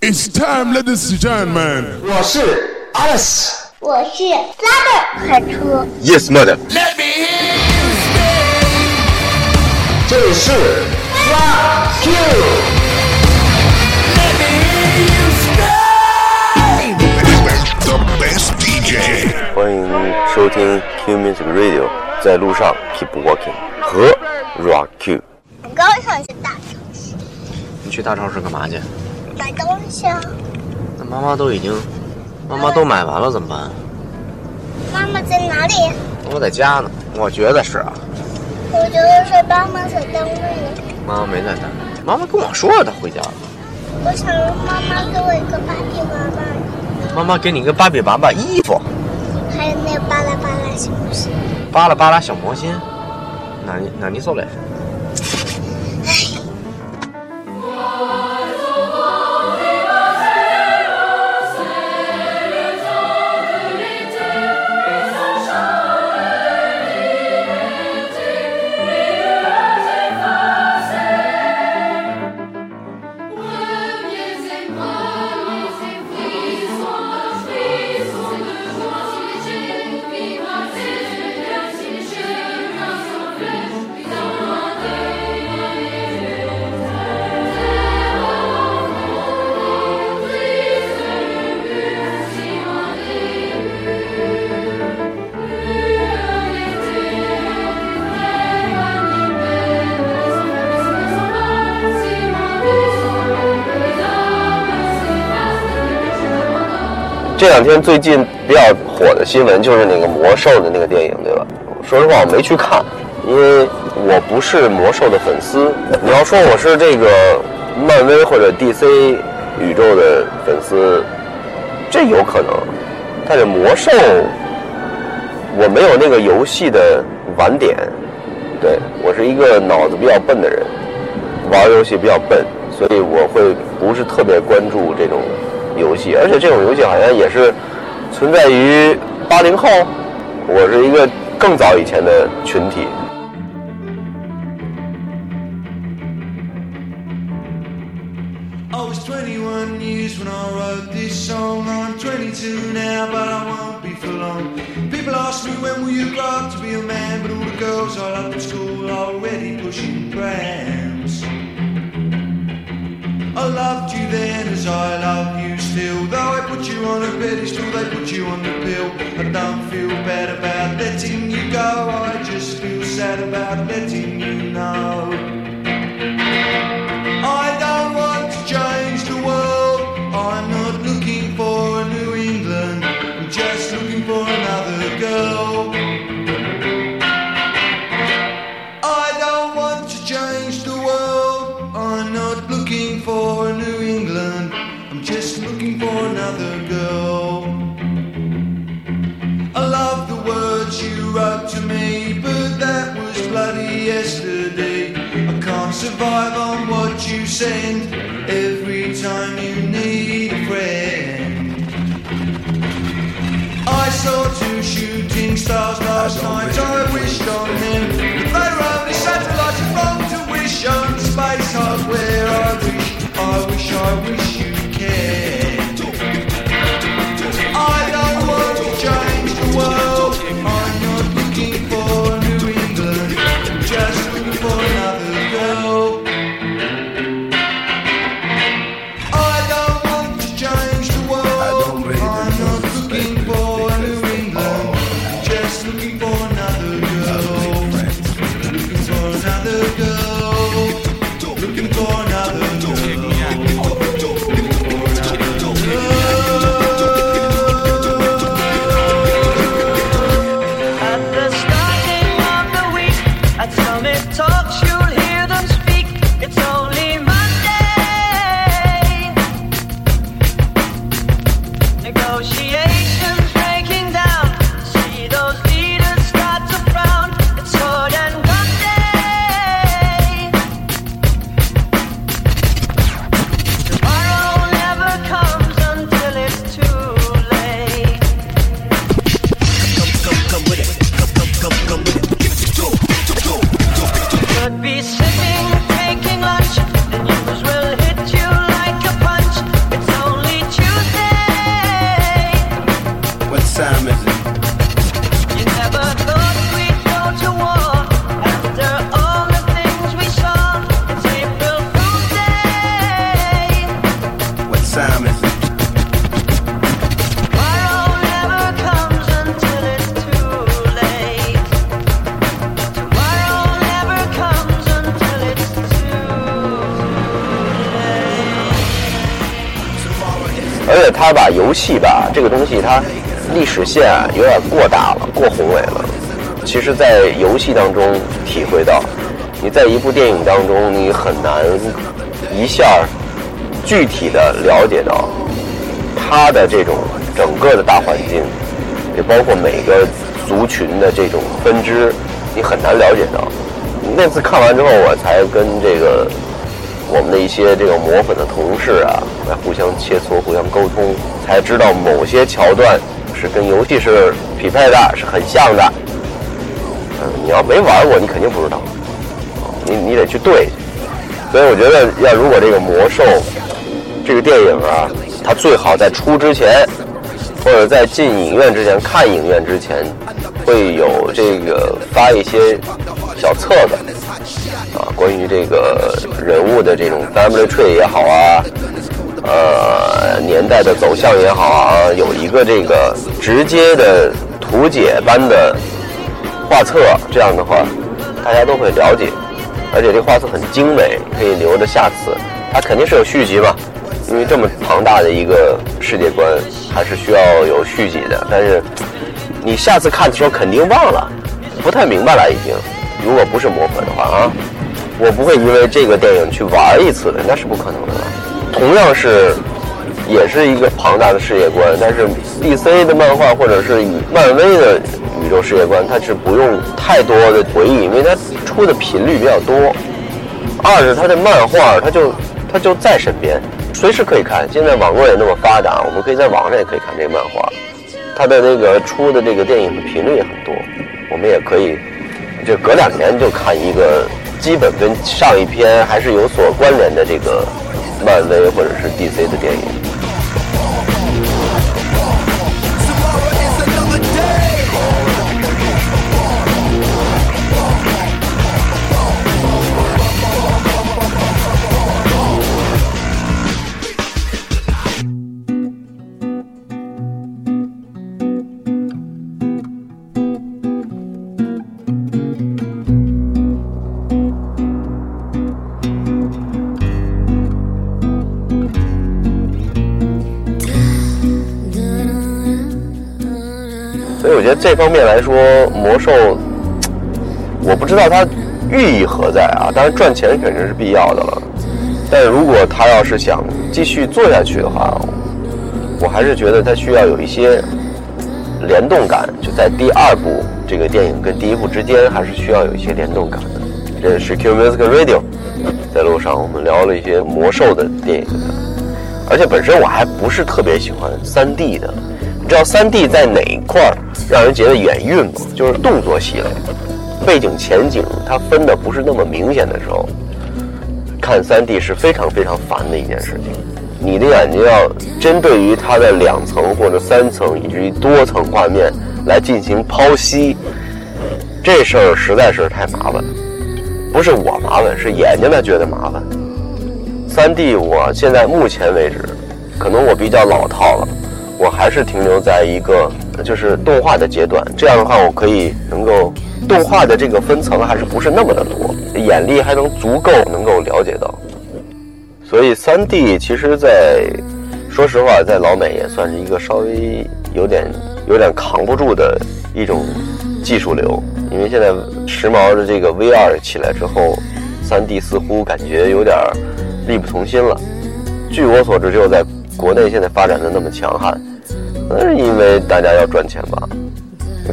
It's time, ladies and gentlemen. 我是 Alice，我是拉的海车， Yes, mother. 这里是 Rock Q。 The best DJ. 欢迎收听 Q Music Radio，在路上 Keep Walking 和 Rock Q。我刚想去大城市你去大超市干嘛去？ 买东西啊。那妈妈都已经，妈妈都买完了怎么办？妈妈在哪里？我在家呢。我觉得是啊，我觉得是妈妈在单位呢。妈妈没在单位。妈妈跟我说了，她回家了。我想让妈妈给我一个芭比娃娃，妈妈给你个芭比娃娃衣服，还有那个巴拉巴拉小魔仙？巴拉巴拉小魔仙。哪里哪里做嘞？这两天最近比较火的新闻就是那个魔兽的那个电影，对吧？说实话，我没去看，因为我不是魔兽的粉丝。你要说我是这个漫威或者 DC 宇宙的粉丝，这有可能，但是魔兽我没有那个游戏的玩点，对我是一个脑子比较笨的人，玩游戏比较笨，所以我会不是特别关注这种游戏，而且这种游戏好像也是存在于八零后。我是一个更早以前的群体。Though I put you on a pedestal, they put you on the pill. I don't feel bad about letting you go. I just feel sad about letting you know. I'm just looking for another girl. I love the words you wrote to me, but that was bloody yesterday. I can't survive on what you send every time you need a friend. I saw two shooting stars last night. I wished on them, 他把游戏吧这个东西，它历史线有点过大了，过宏伟了。其实，在游戏当中体会到，你在一部电影当中，你很难一下具体的了解到它的这种整个的大环境，也包括每个族群的这种分支，你很难了解到。那次看完之后，我才跟这个我们的一些这个磨粉的同事啊，来互相切磋、互相沟通，才知道某些桥段是跟游戏是匹配的，是很像的。嗯，你要没玩过，你肯定不知道，你你得去对。所以我觉得，要如果这个魔兽这个电影啊，它最好在出之前，或者在进影院之前看影院之前，会有这个发一些小册子啊，关于这个人物的这种 family tree 也好啊，呃，年代的走向也好啊，有一个这个直接的图解般的画册，这样的话，大家都会了解。而且这画册很精美，可以留着下次。它肯定是有续集嘛，因为这么庞大的一个世界观，还是需要有续集的。但是你下次看的时候肯定忘了，不太明白了已经。如果不是魔粉的话啊，我不会因为这个电影去玩一次的，那是不可能的。同样是，也是一个庞大的世界观，但是 DC 的漫画或者是漫威的宇宙世界观，它是不用太多的回忆，因为它出的频率比较多。二是它的漫画，它就它就在身边，随时可以看。现在网络也那么发达，我们可以在网上也可以看这个漫画。它的那个出的这个电影的频率也很多，我们也可以就隔两年就看一个基本跟上一篇还是有所关联的这个漫威或者是 DC 的电影。觉得这方面来说，魔兽，我不知道它寓意何在啊。当然赚钱肯定是必要的了，但如果他要是想继续做下去的话，我还是觉得它需要有一些联动感。就在第二部这个电影跟第一部之间，还是需要有一些联动感的。这是 Q Music Radio，在路上我们聊了一些魔兽的电影，而且本身我还不是特别喜欢三 D 的。你知道三 D 在哪一块儿让人觉得眼晕吗？就是动作戏了，背景前景它分的不是那么明显的时候，看三 D 是非常非常烦的一件事情。你的眼睛要针对于它的两层或者三层以至于多层画面来进行剖析，这事儿实在是太麻烦。不是我麻烦，是眼睛它觉得麻烦。三 D 我现在目前为止，可能我比较老套了。我还是停留在一个就是动画的阶段，这样的话我可以能够动画的这个分层还是不是那么的多，眼力还能足够能够了解到。所以三 D 其实在，说实话，在老美也算是一个稍微有点有点扛不住的一种技术流，因为现在时髦的这个 VR 起来之后，三 D 似乎感觉有点力不从心了。据我所知，只有在国内现在发展的那么强悍，那是因为大家要赚钱吧？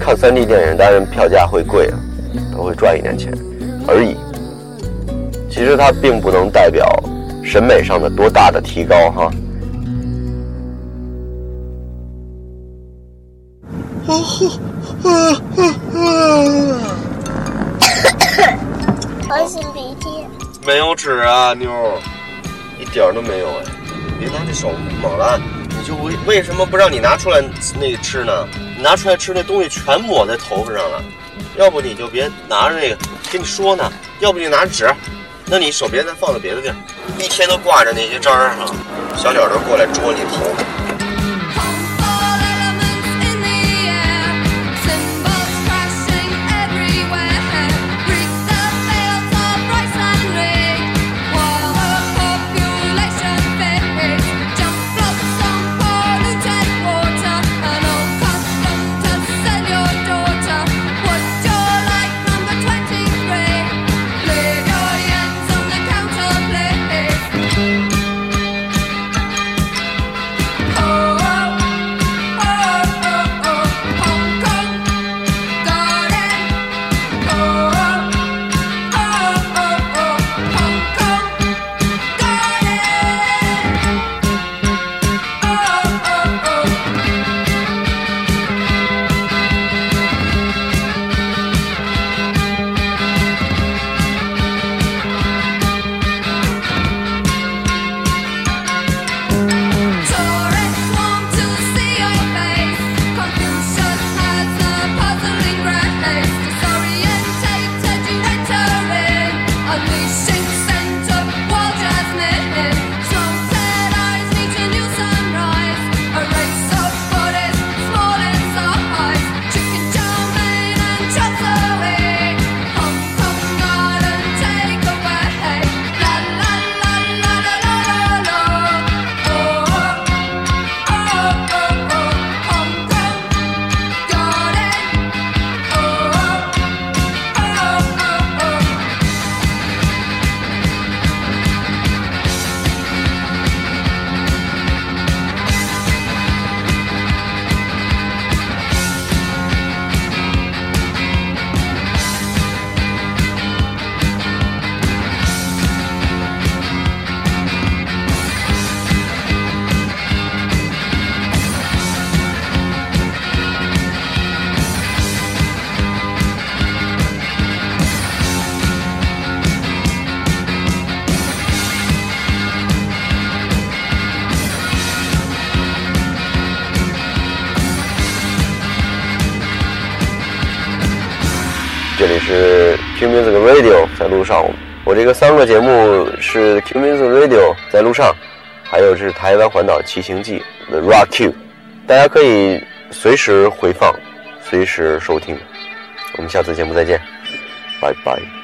看 3D 电影，当然票价会贵啊，都会赚一点钱而已。其实它并不能代表审美上的多大的提高哈。我擤鼻涕。没有纸啊，妞儿，一点都没有哎！别拿这手猛了，你就为为什么不让你拿出来那吃呢？你拿出来吃那东西全抹在头发上了，要不你就别拿着那个，跟你说呢，要不你拿纸，那你手别再放到别的地儿，一天都挂着那些渣儿哈，小鸟都过来啄你头。是 Q Music Radio，在路上。我这个三个节目是 Q Music Radio 在路上，还有是台湾环岛骑行记 The Rock Q，大家可以随时回放，随时收听。我们下次节目再见，拜拜。